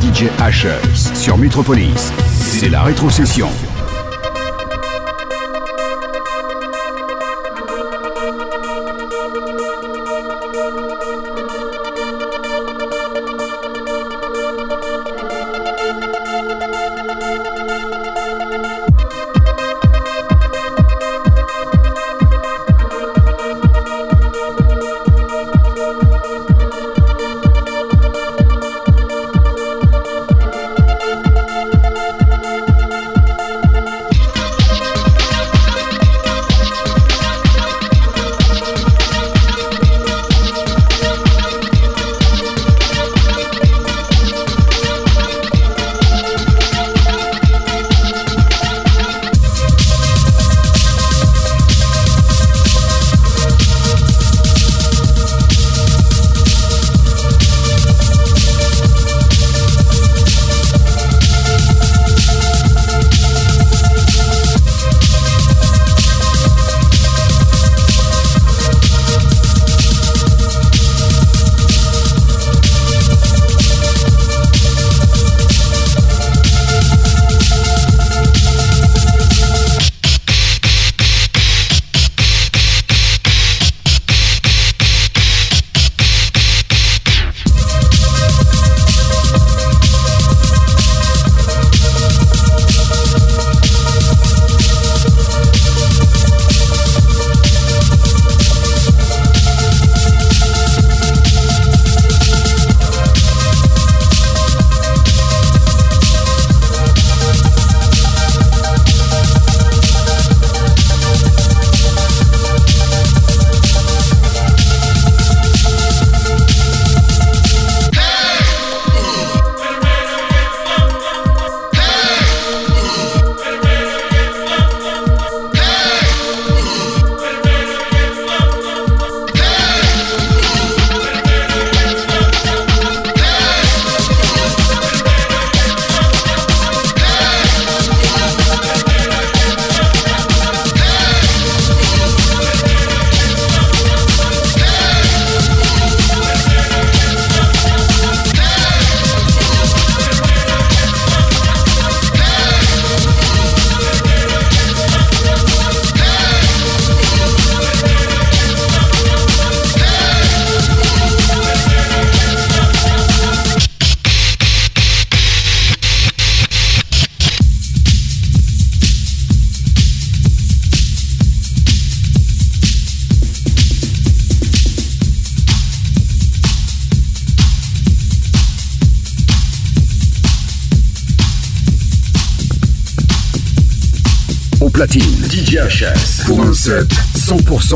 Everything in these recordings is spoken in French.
DJ Ashes sur Metropolis. C'est la rétrocession.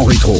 Rétro.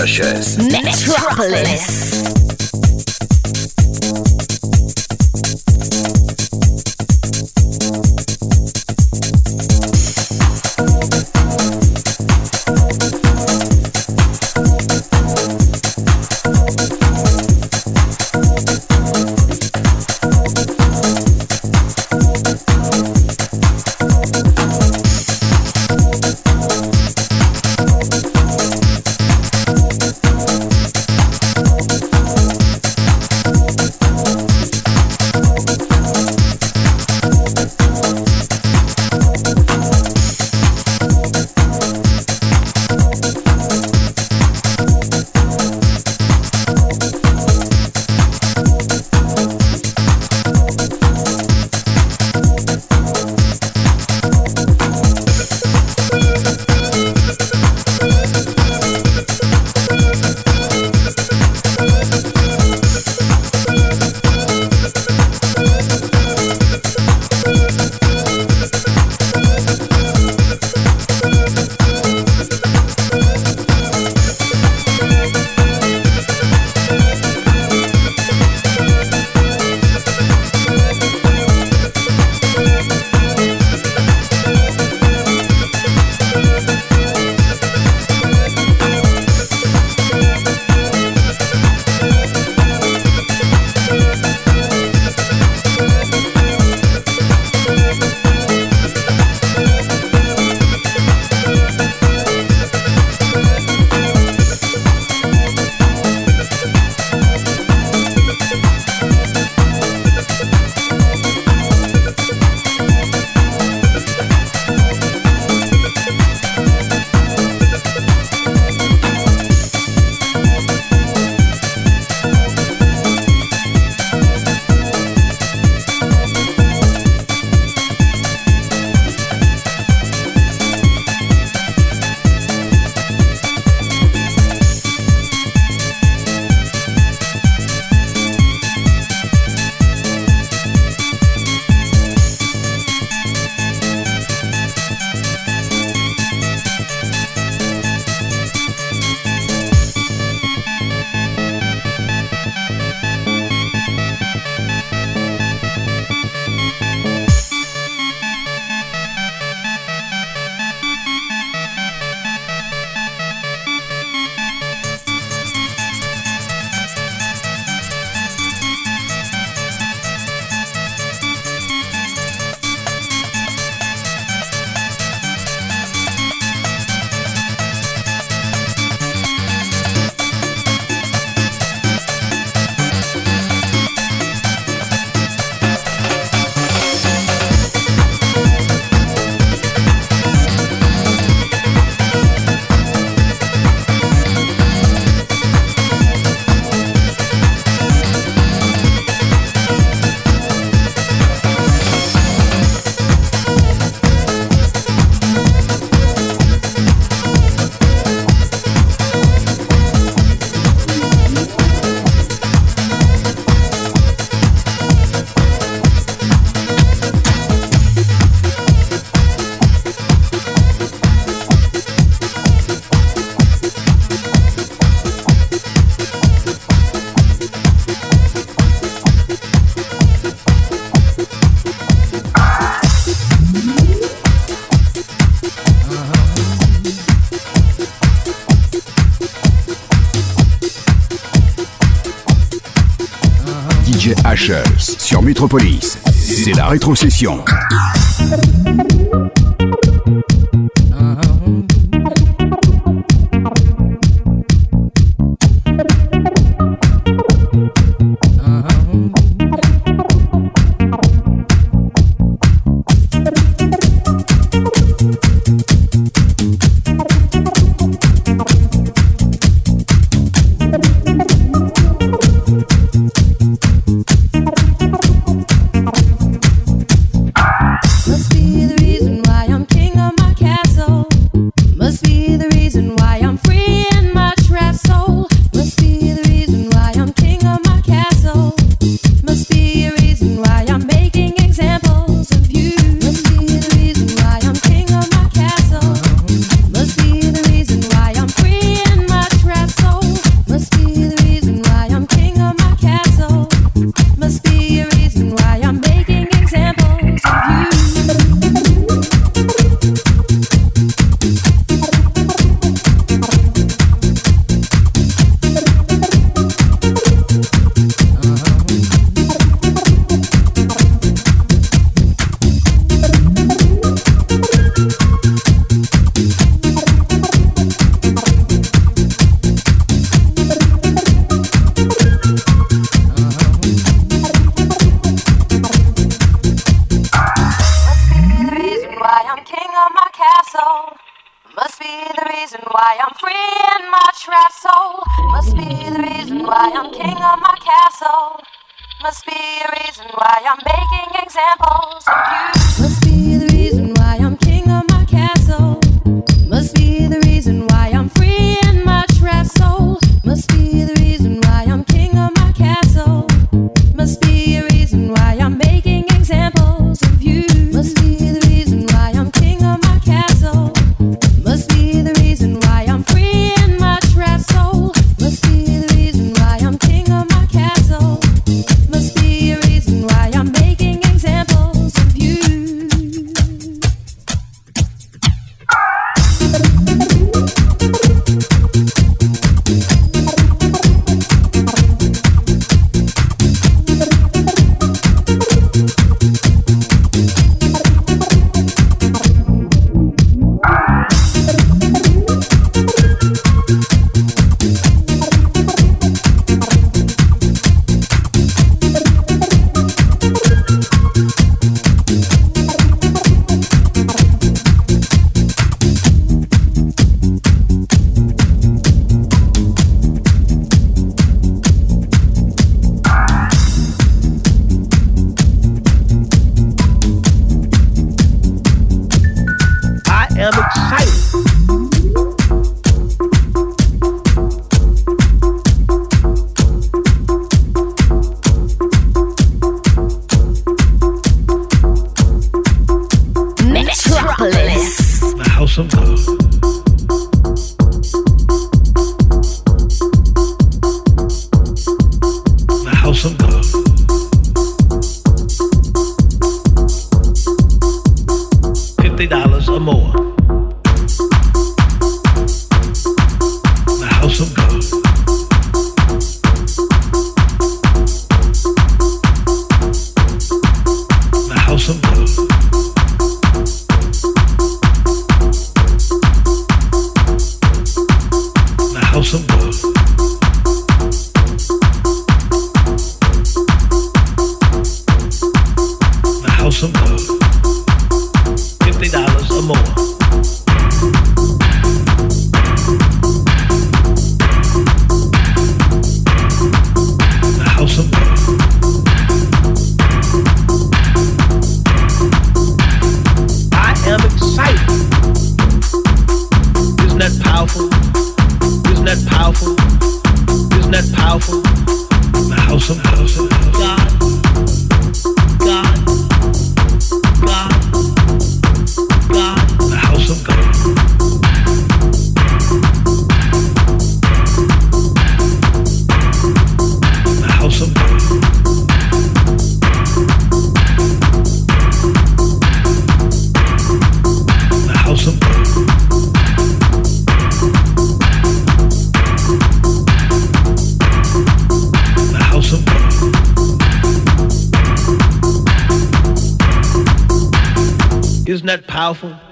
Avec DJ C'est la rétrocession. That powerful?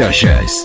Avec DJ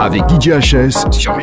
avec DJ HS sur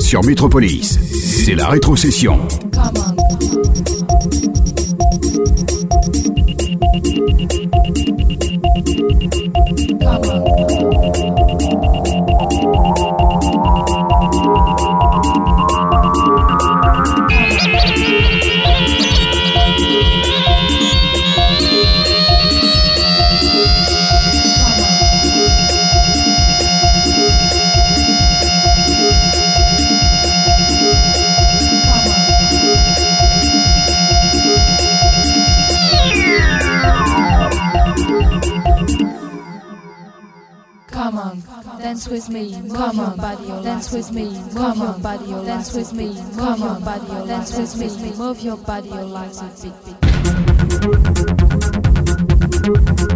Sur Metropolis. C'est la rétrocession. Come on, body, dance with me, come on, body, dance with me, come on, body, dance with me, move your body, your legs a bit,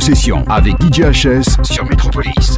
Session avec DJHS sur Metropolis.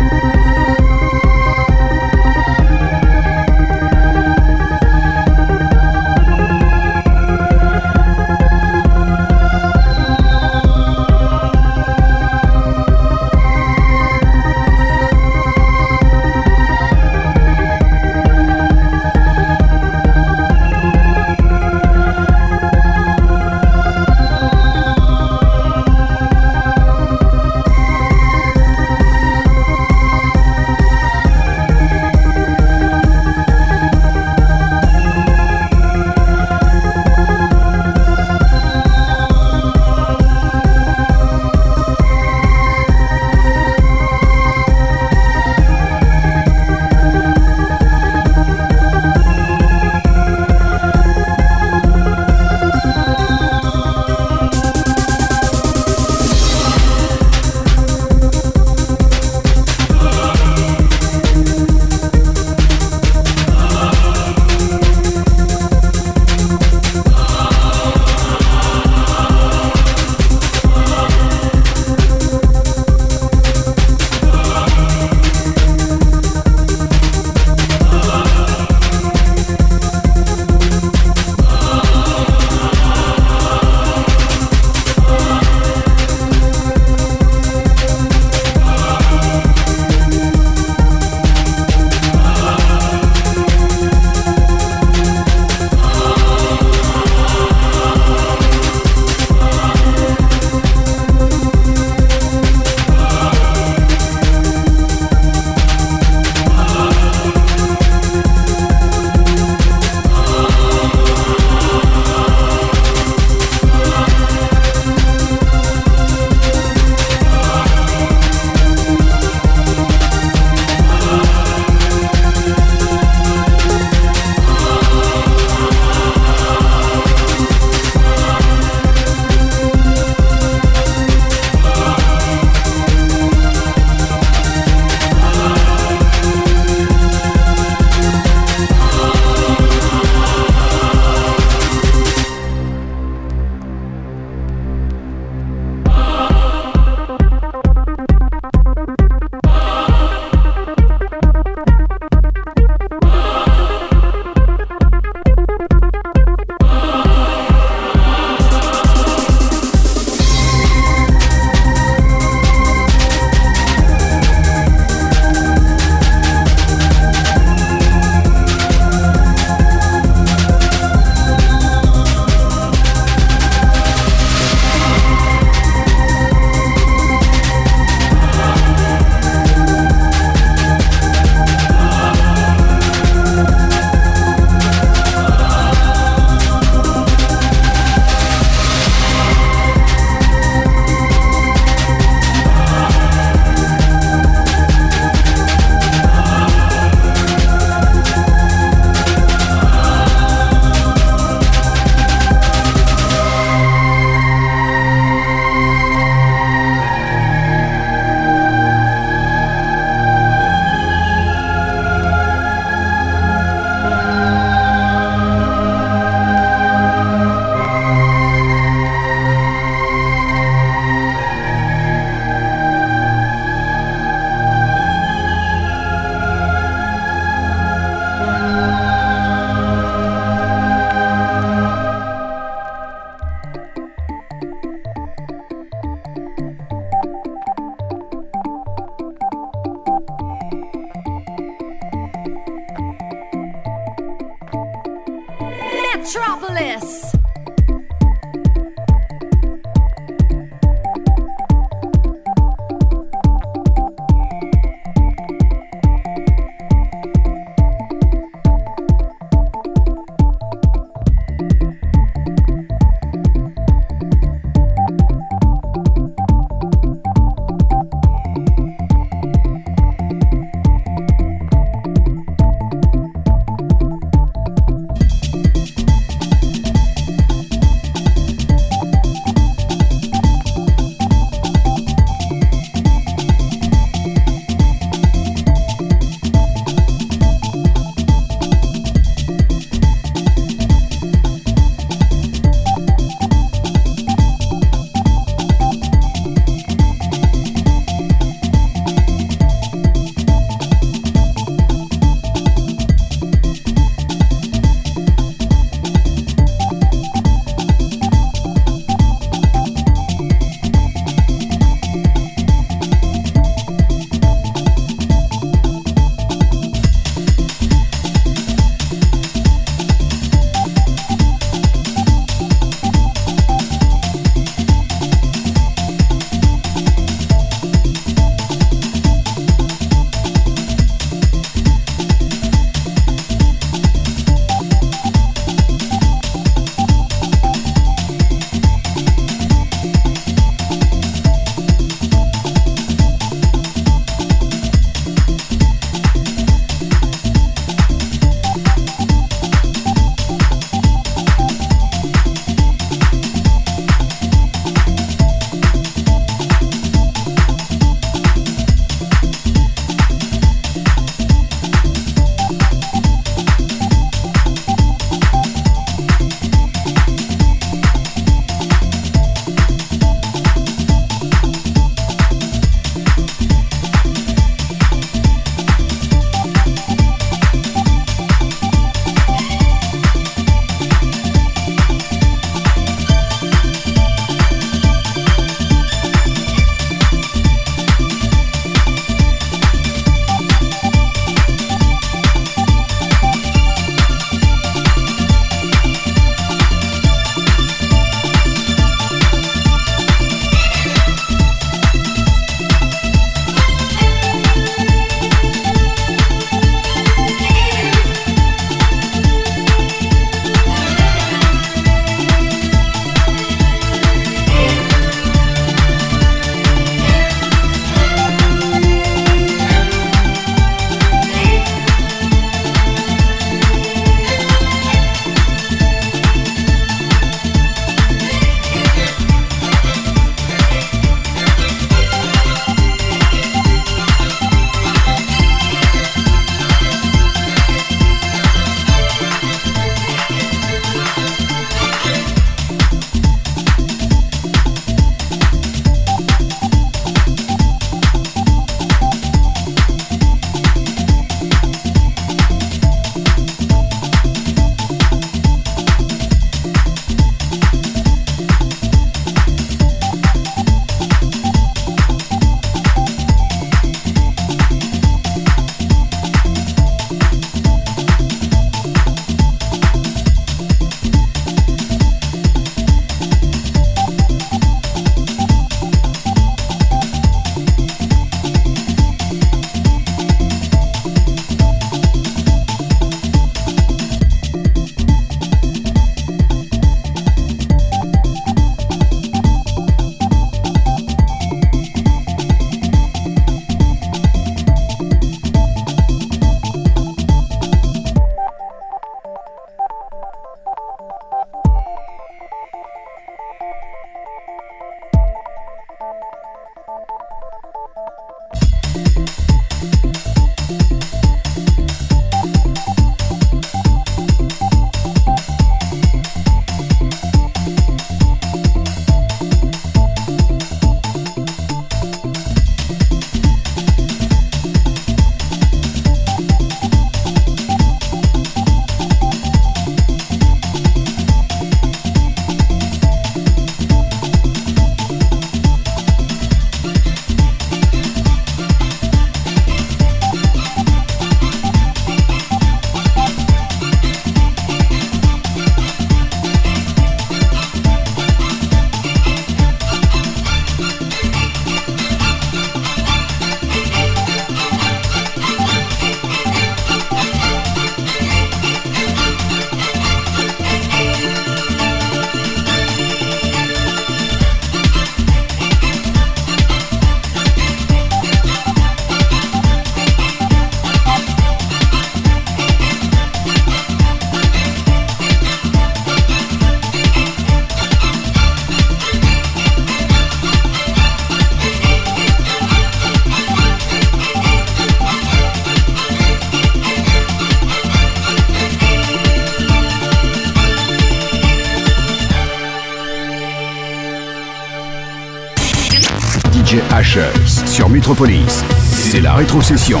C'est la rétrocession.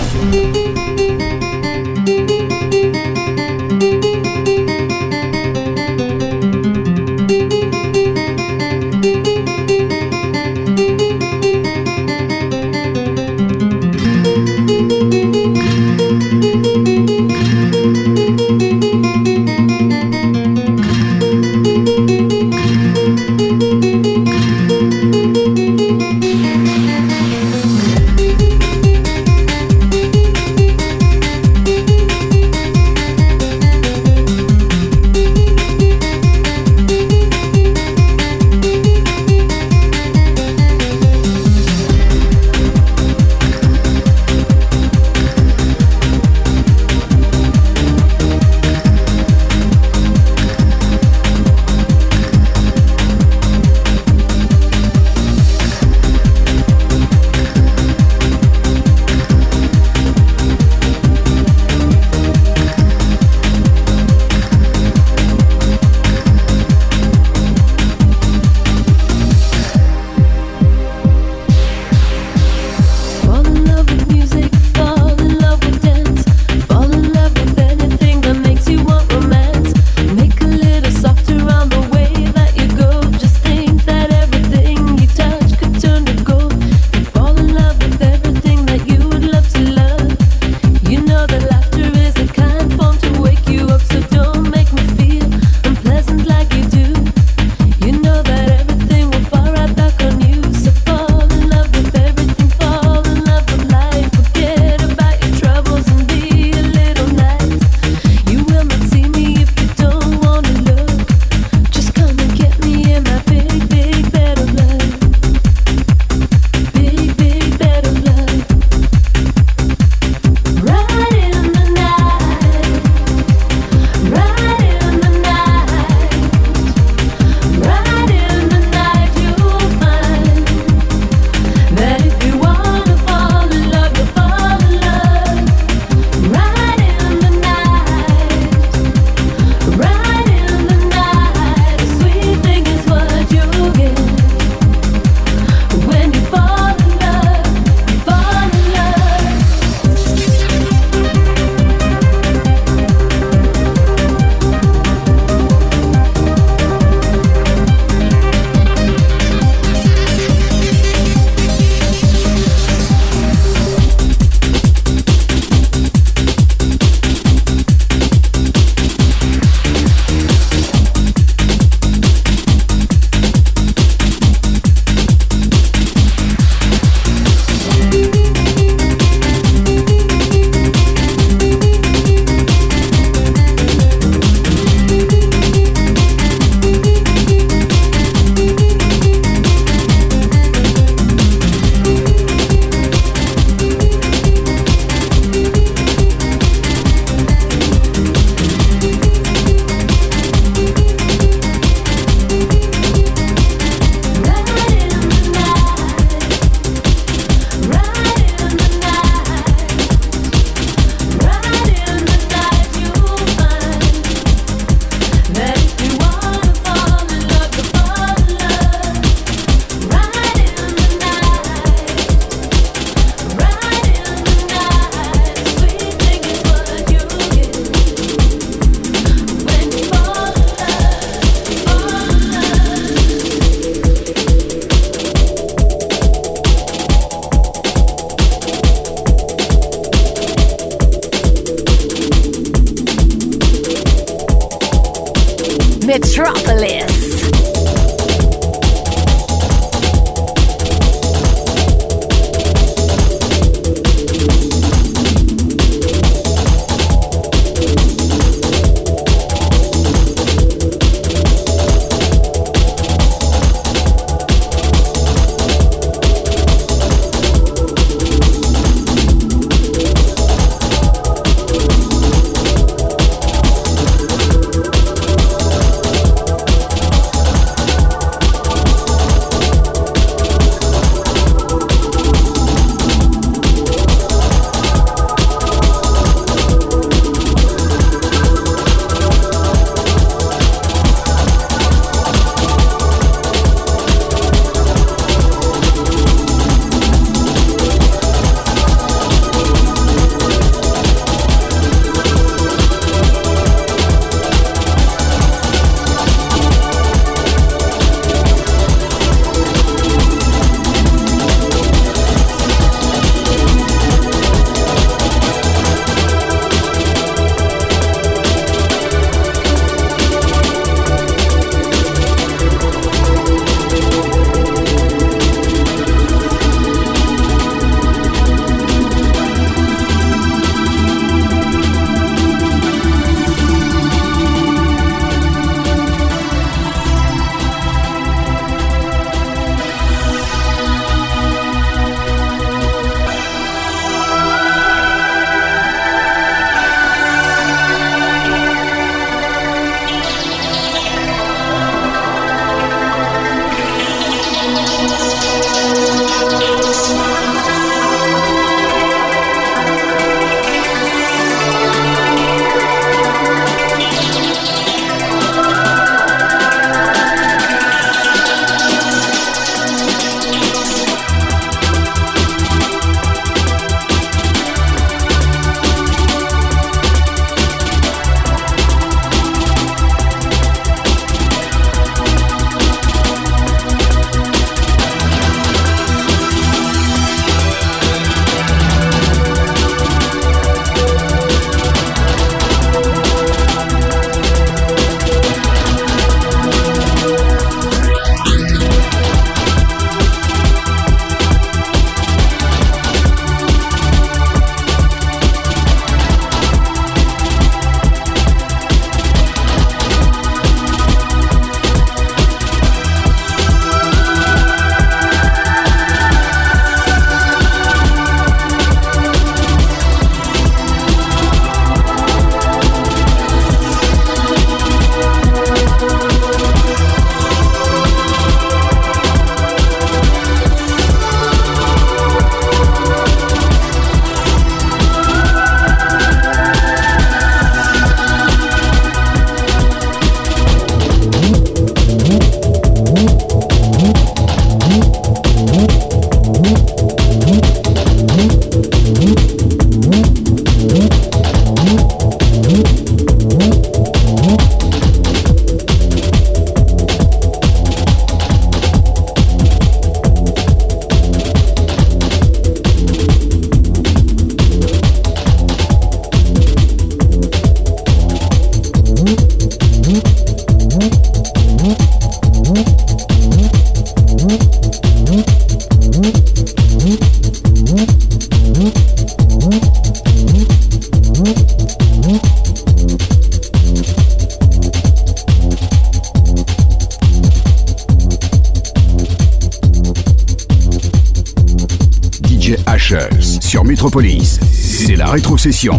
C'est la rétrocession.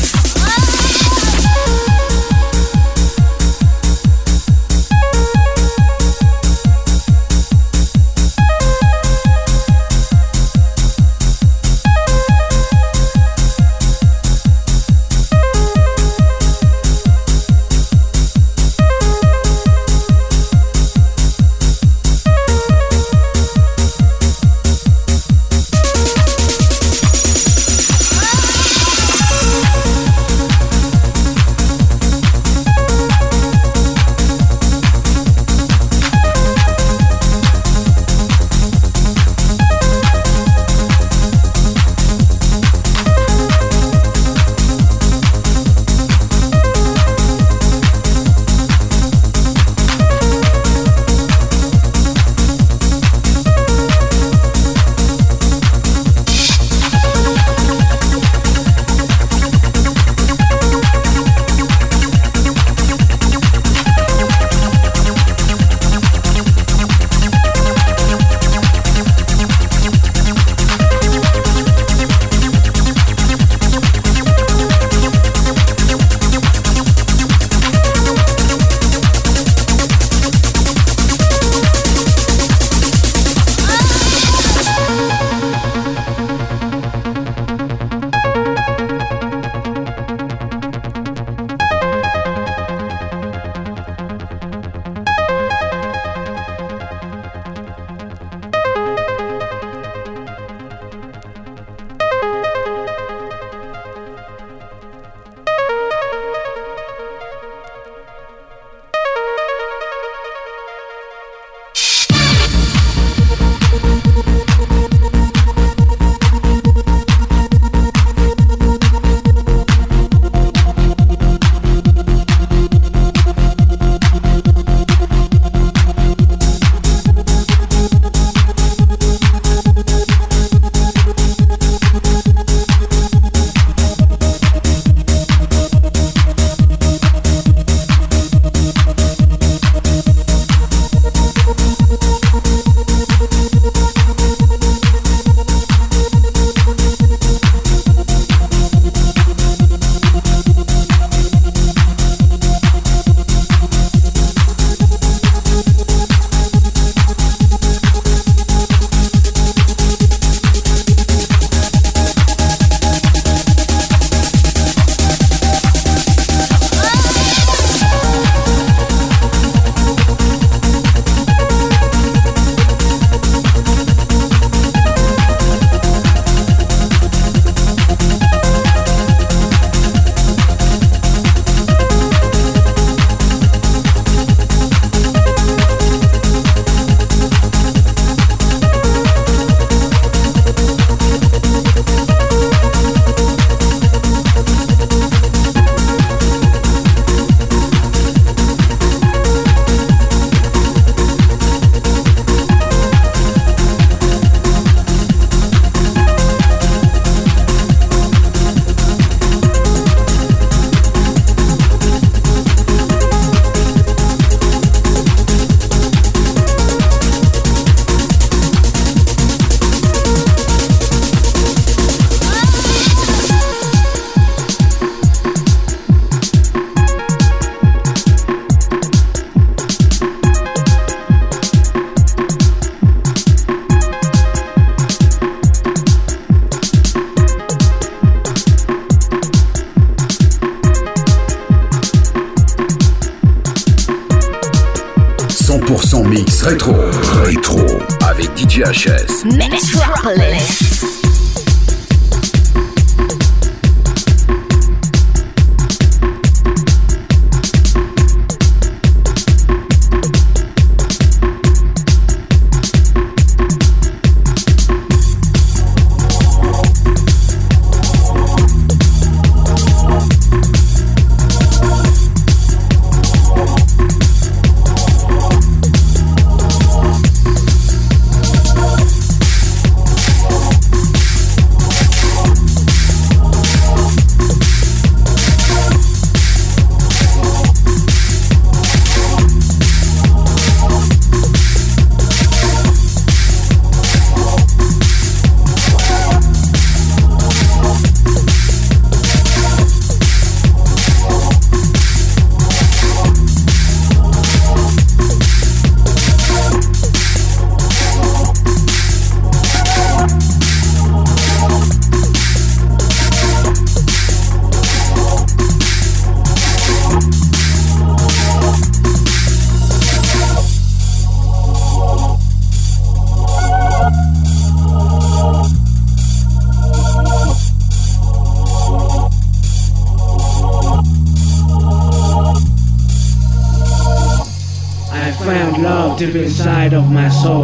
Of my soul.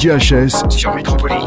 Session avec DJ HS sur Metropolis.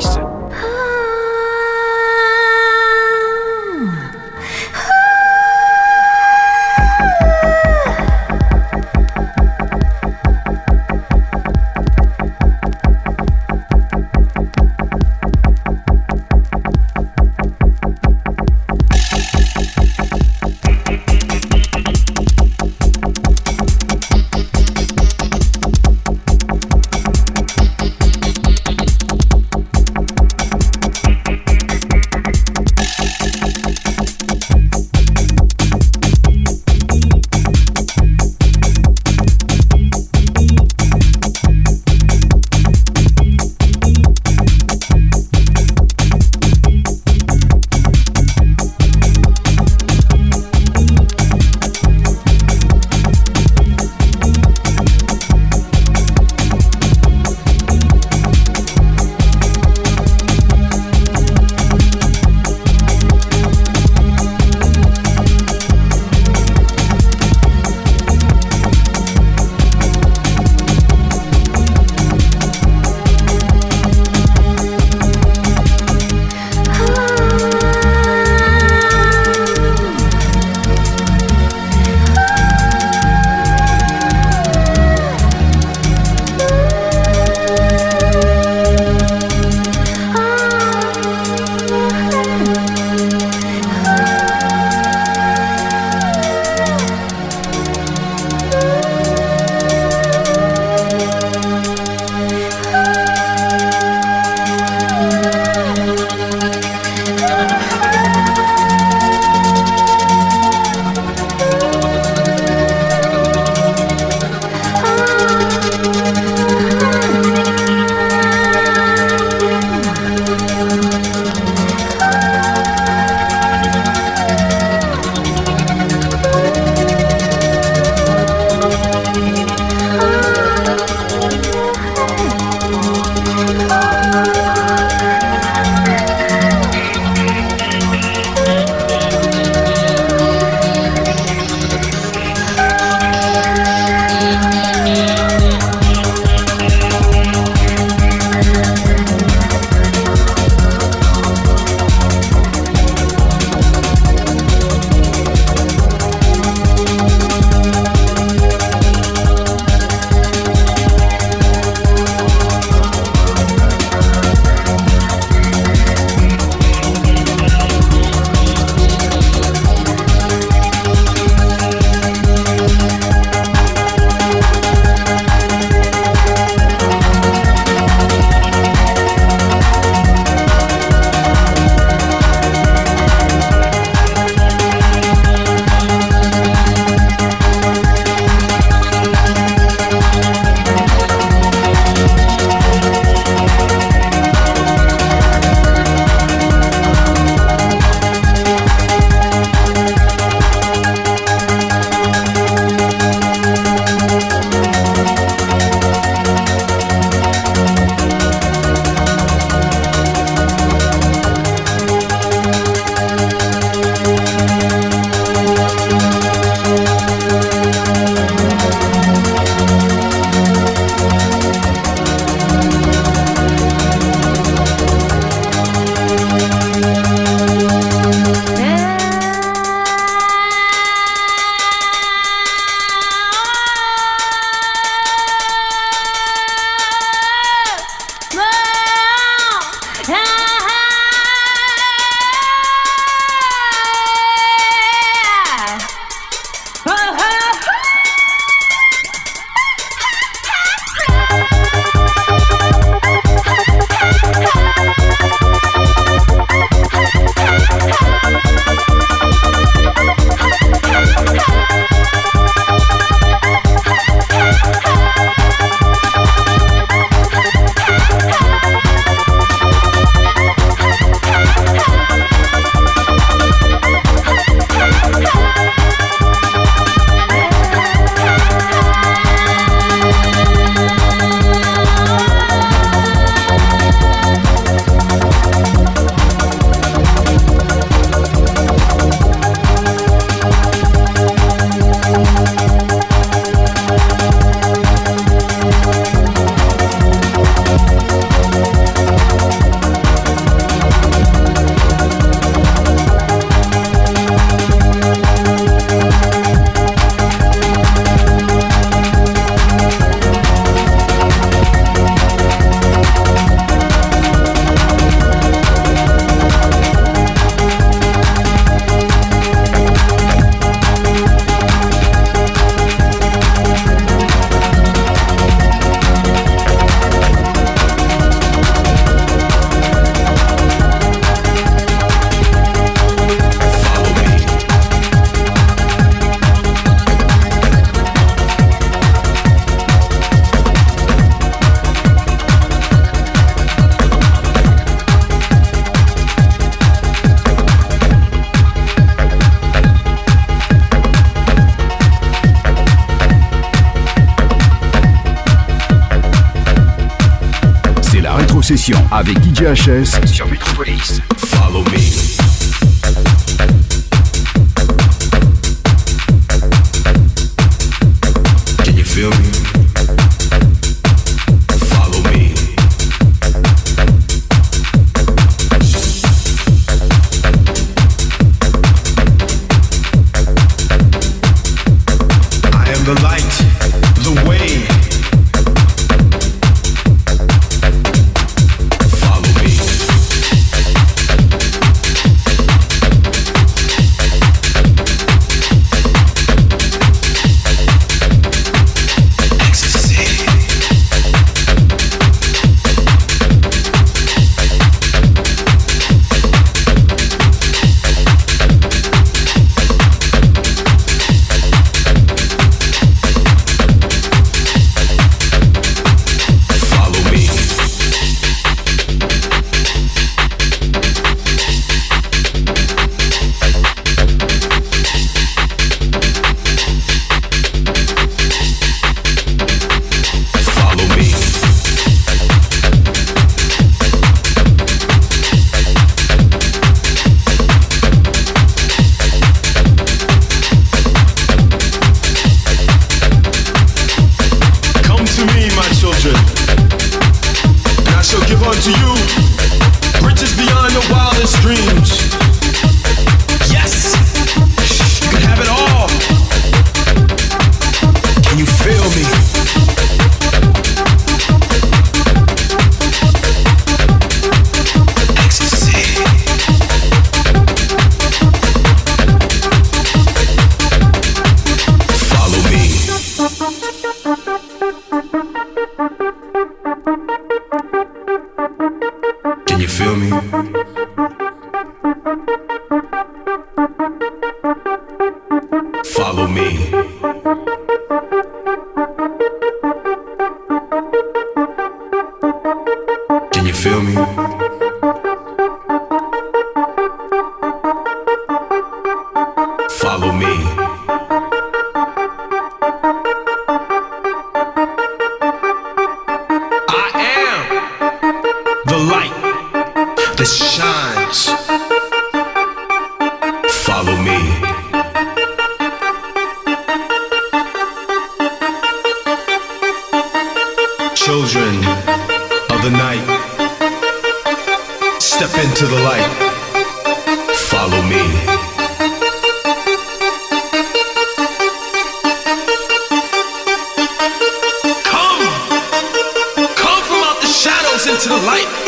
DJHS sur. into the light.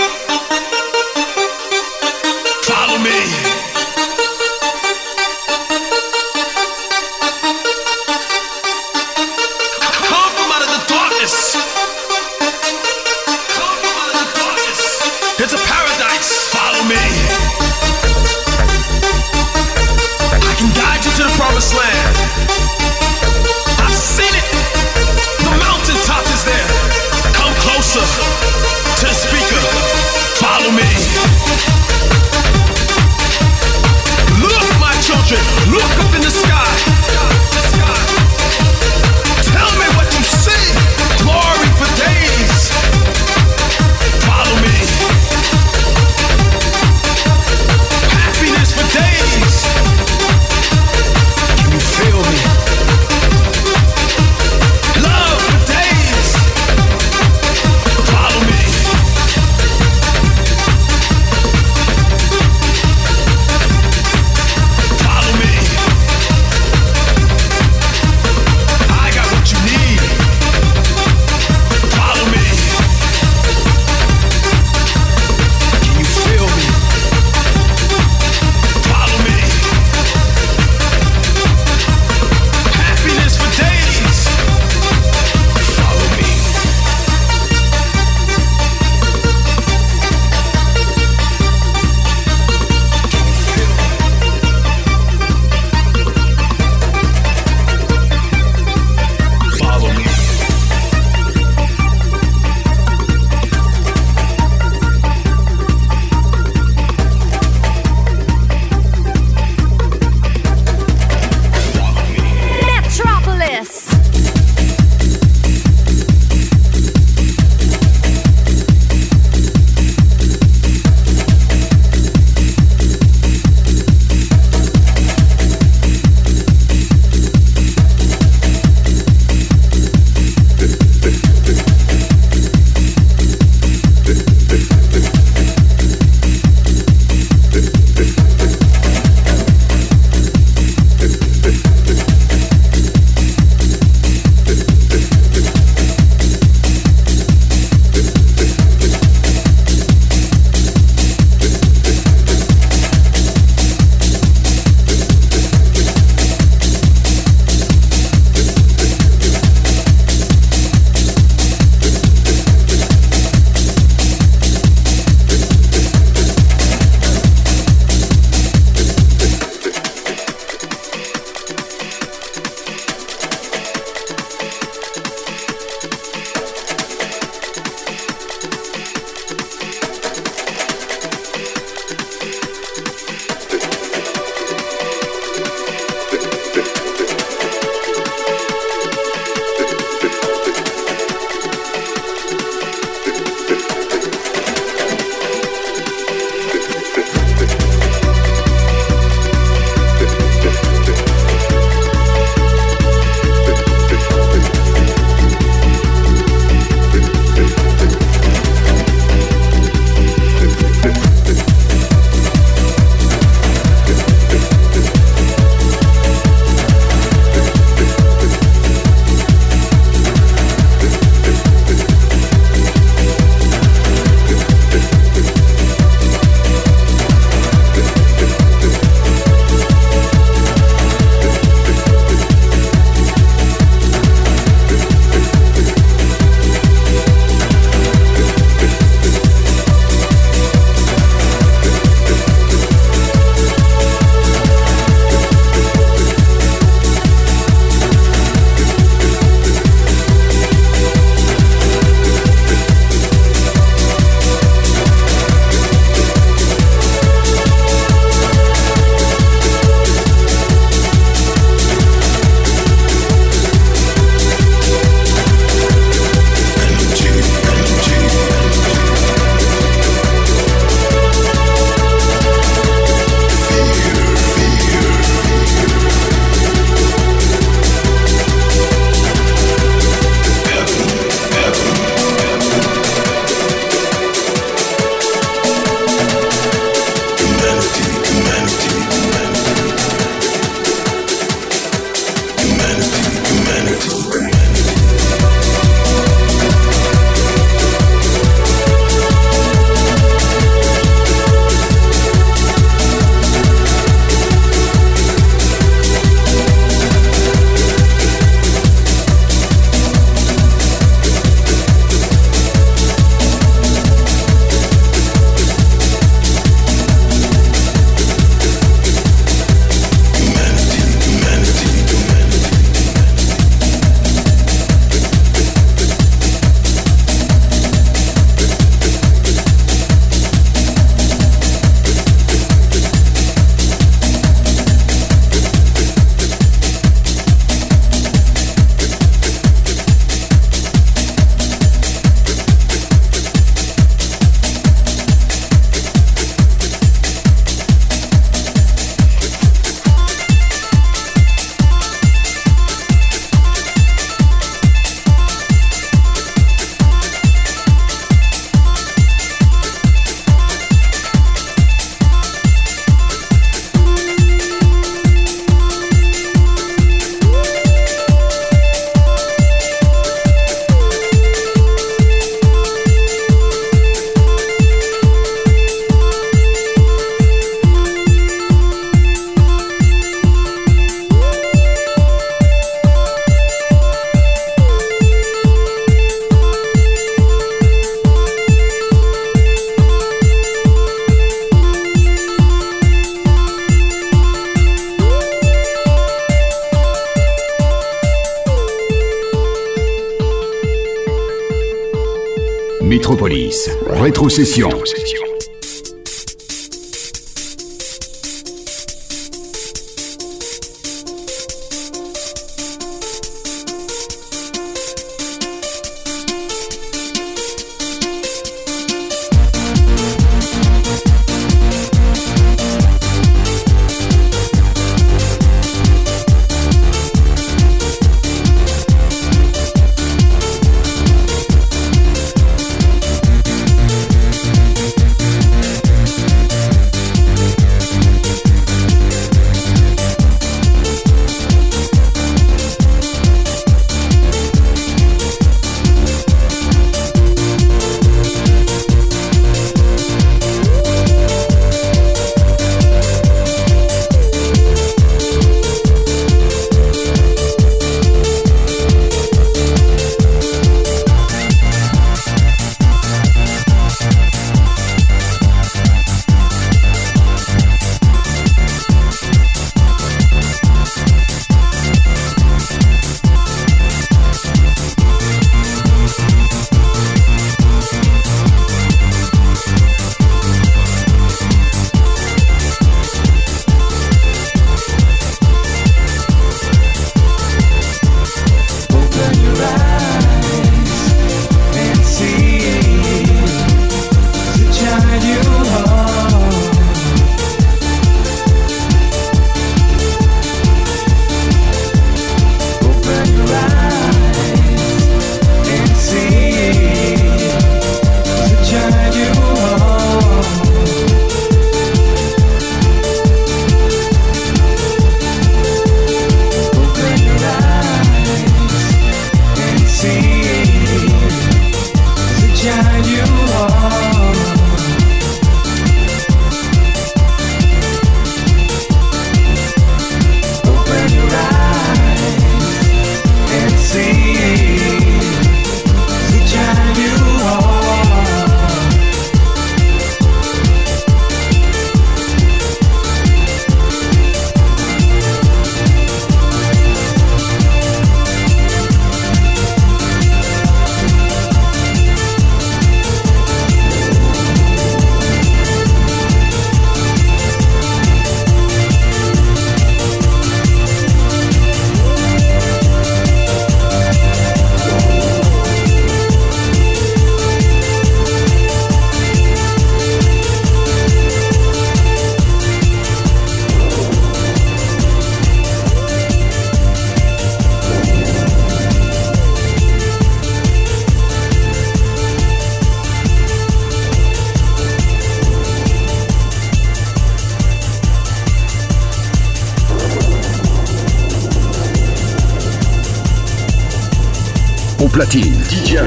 Platine. DJ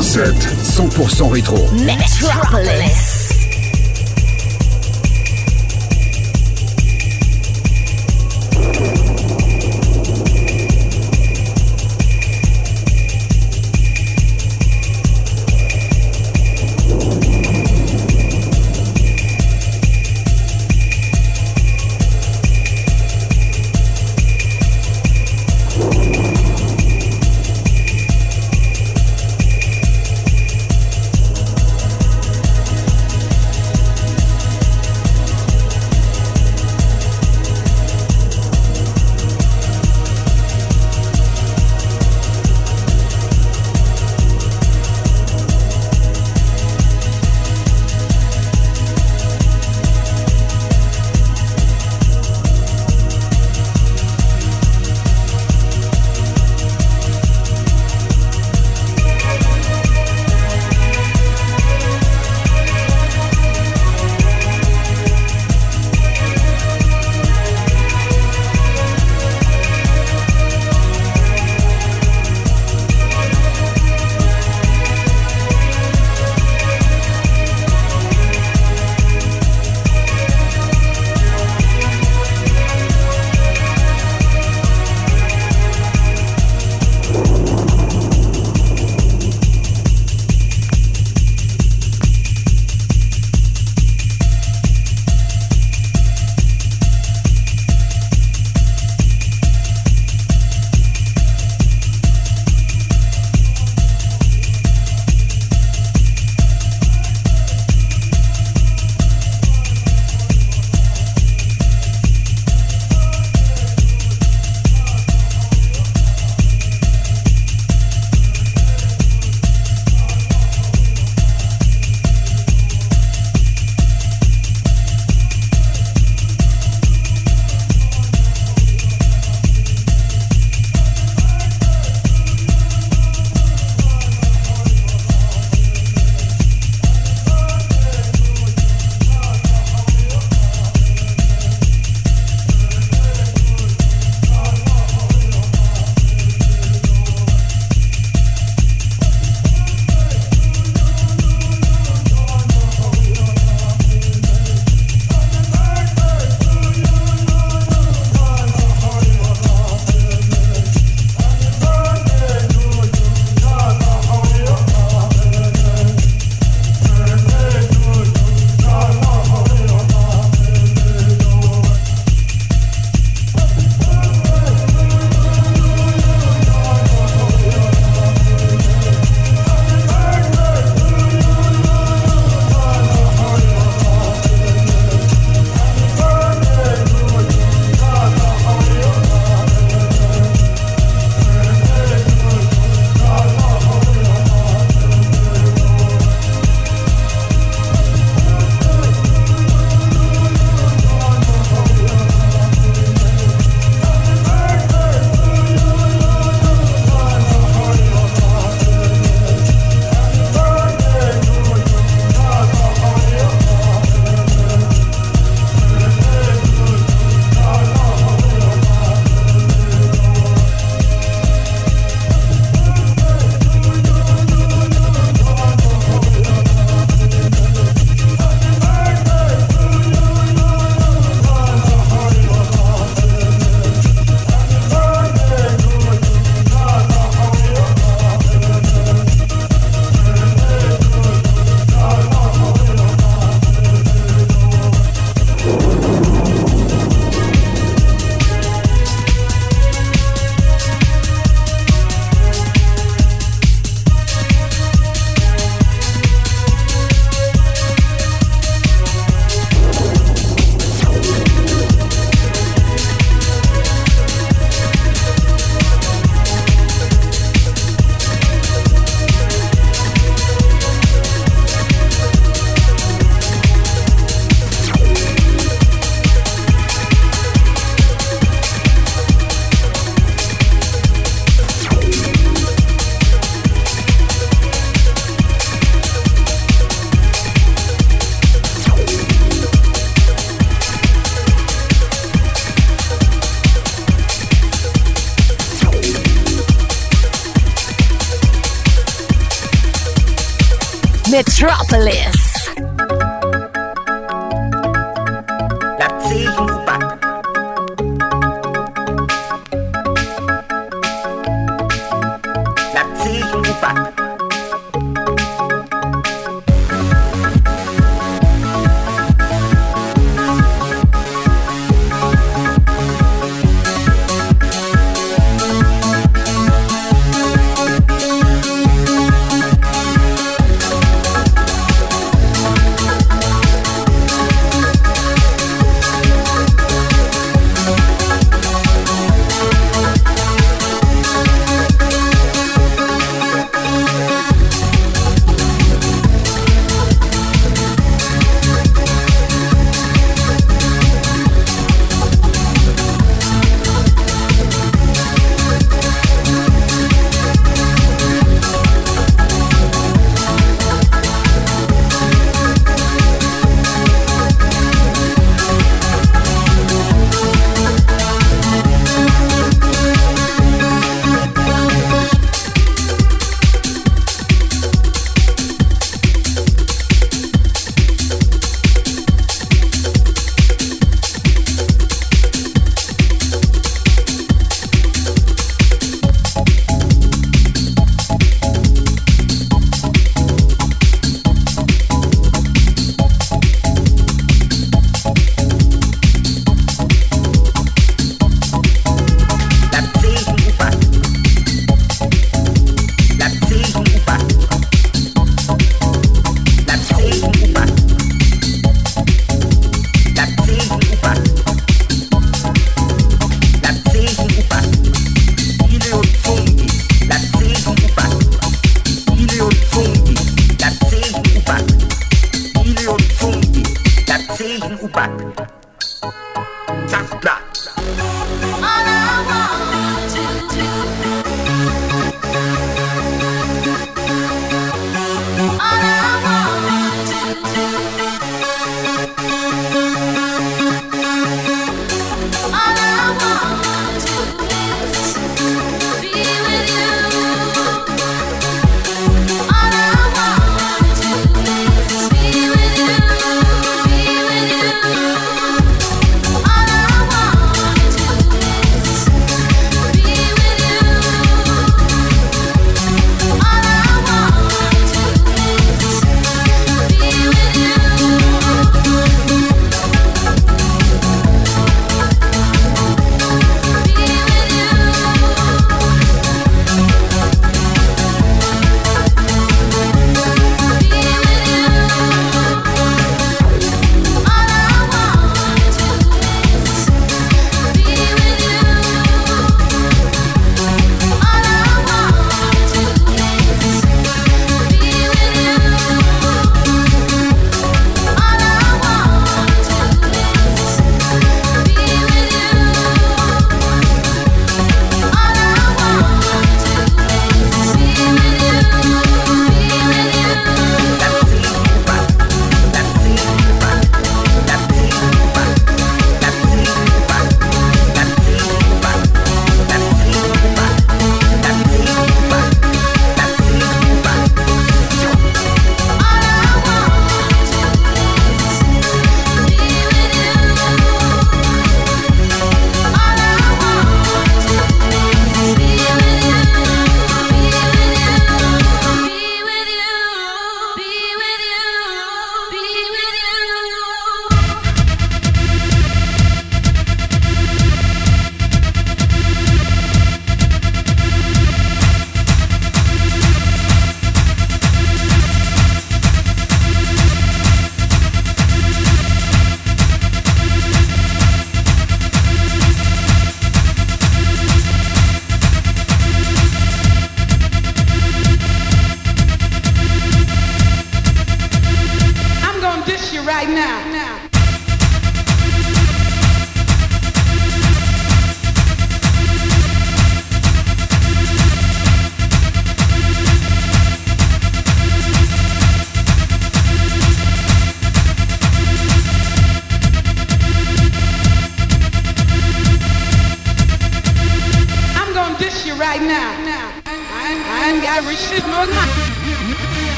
set 100% rétro.